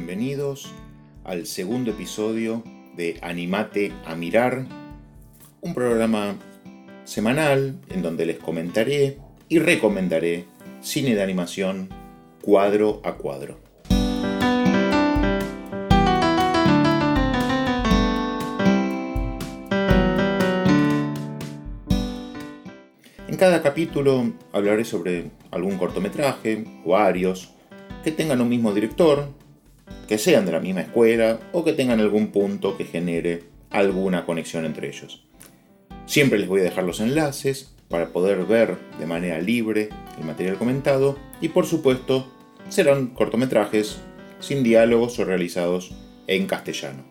bienvenidos al segundo episodio de Animate a Mirar, un programa semanal en donde les comentaré y recomendaré cine de animación cuadro a cuadro. En cada capítulo hablaré sobre algún cortometraje o varios que tengan un mismo director, que sean de la misma escuela o que tengan algún punto que genere alguna conexión entre ellos. Siempre les voy a dejar los enlaces para poder ver de manera libre el material comentado y por supuesto serán cortometrajes sin diálogos o realizados en castellano.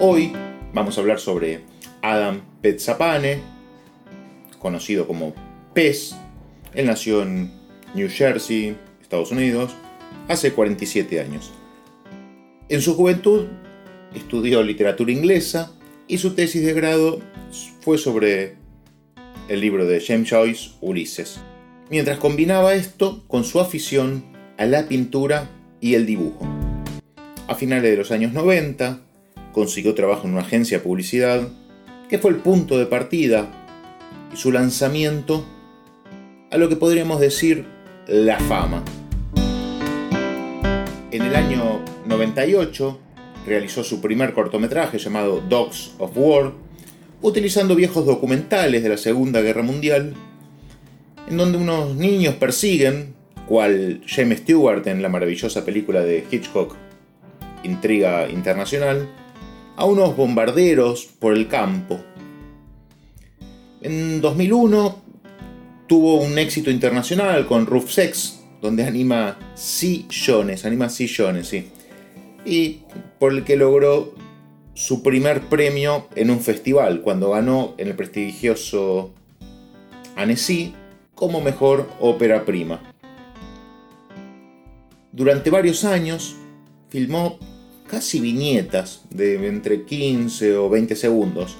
Hoy vamos a hablar sobre Adam Petzapane, conocido como Pez. Él nació en New Jersey, Estados Unidos, hace 47 años. En su juventud estudió literatura inglesa y su tesis de grado fue sobre el libro de James Joyce, Ulises, mientras combinaba esto con su afición a la pintura y el dibujo. A finales de los años 90, consiguió trabajo en una agencia de publicidad, que fue el punto de partida y su lanzamiento a lo que podríamos decir la fama. En el año 98 realizó su primer cortometraje llamado Dogs of War, utilizando viejos documentales de la Segunda Guerra Mundial, en donde unos niños persiguen, cual James Stewart en la maravillosa película de Hitchcock, Intriga Internacional, a unos bombarderos por el campo. En 2001 tuvo un éxito internacional con Roof Sex, donde anima sillones, anima sillones, sí. Y por el que logró su primer premio en un festival, cuando ganó en el prestigioso Annecy como mejor ópera prima. Durante varios años filmó casi viñetas de entre 15 o 20 segundos,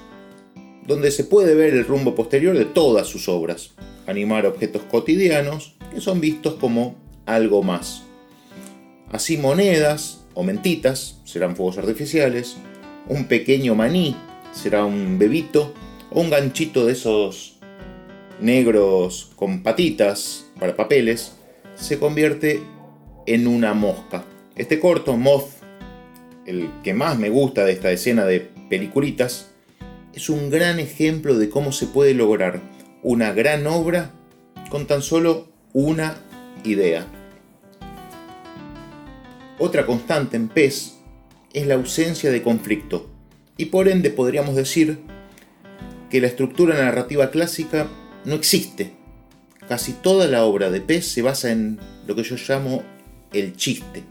donde se puede ver el rumbo posterior de todas sus obras, animar objetos cotidianos que son vistos como algo más. Así monedas o mentitas serán fuegos artificiales, un pequeño maní será un bebito o un ganchito de esos negros con patitas para papeles se convierte en una mosca. Este corto, Moth, el que más me gusta de esta escena de peliculitas, es un gran ejemplo de cómo se puede lograr una gran obra con tan solo una idea. Otra constante en PES es la ausencia de conflicto, y por ende podríamos decir que la estructura narrativa clásica no existe. Casi toda la obra de PES se basa en lo que yo llamo el chiste,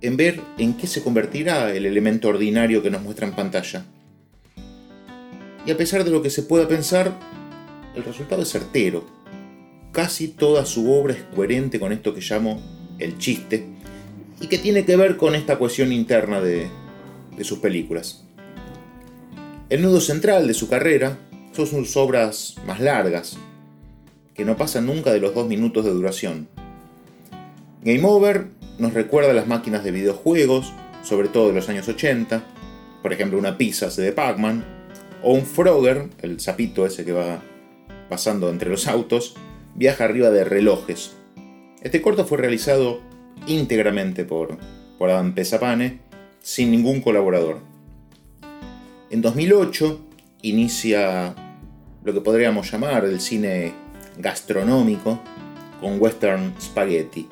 en ver en qué se convertirá el elemento ordinario que nos muestra en pantalla. Y a pesar de lo que se pueda pensar, el resultado es certero. Casi toda su obra es coherente con esto que llamo el chiste y que tiene que ver con esta cohesión interna de, de sus películas. El nudo central de su carrera son sus obras más largas, que no pasan nunca de los dos minutos de duración. Game Over nos recuerda a las máquinas de videojuegos, sobre todo de los años 80, por ejemplo una pizza de Pac-Man, o un Frogger, el sapito ese que va pasando entre los autos, viaja arriba de relojes. Este corto fue realizado íntegramente por, por Adam Pesapane, sin ningún colaborador. En 2008 inicia lo que podríamos llamar el cine gastronómico con Western Spaghetti.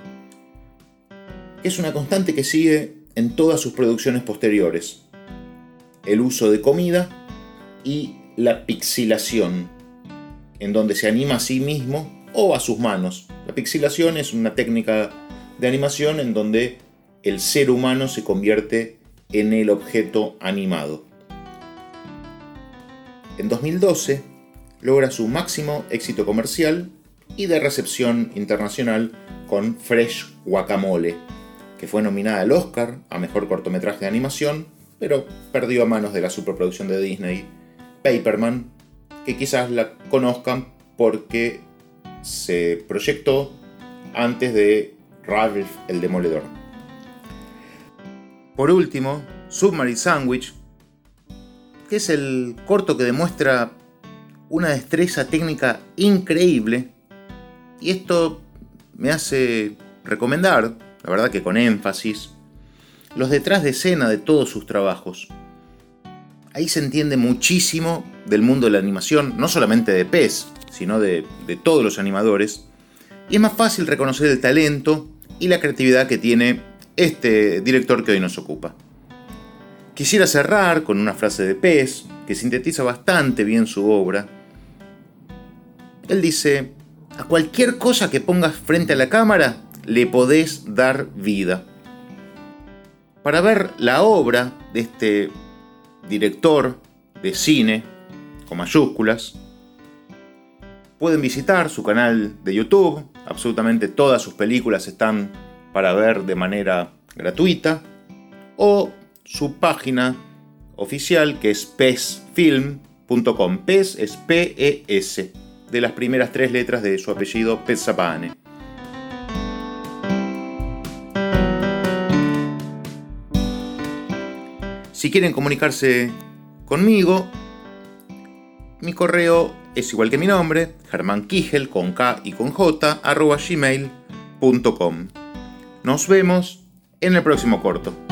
Es una constante que sigue en todas sus producciones posteriores. El uso de comida y la pixilación, en donde se anima a sí mismo o a sus manos. La pixilación es una técnica de animación en donde el ser humano se convierte en el objeto animado. En 2012 logra su máximo éxito comercial y de recepción internacional con Fresh Guacamole, que fue nominada al Oscar a Mejor Cortometraje de Animación, pero perdió a manos de la superproducción de Disney, Paperman, que quizás la conozcan porque se proyectó antes de Ralph el Demoledor. Por último, Submarine Sandwich, que es el corto que demuestra una destreza técnica increíble, y esto me hace recomendar, la verdad que con énfasis, los detrás de escena de todos sus trabajos. Ahí se entiende muchísimo del mundo de la animación, no solamente de PES, sino de, de todos los animadores, y es más fácil reconocer el talento y la creatividad que tiene este director que hoy nos ocupa. Quisiera cerrar con una frase de Pez que sintetiza bastante bien su obra. Él dice, a cualquier cosa que pongas frente a la cámara le podés dar vida. Para ver la obra de este director de cine, con mayúsculas, pueden visitar su canal de YouTube. Absolutamente todas sus películas están para ver de manera gratuita. O su página oficial que es pesfilm.com. PES es P-E-S, de las primeras tres letras de su apellido Pesapane. Si quieren comunicarse conmigo, mi correo es igual que mi nombre, Germán Kigel con K y con J, arroba gmail.com. Nos vemos en el próximo corto.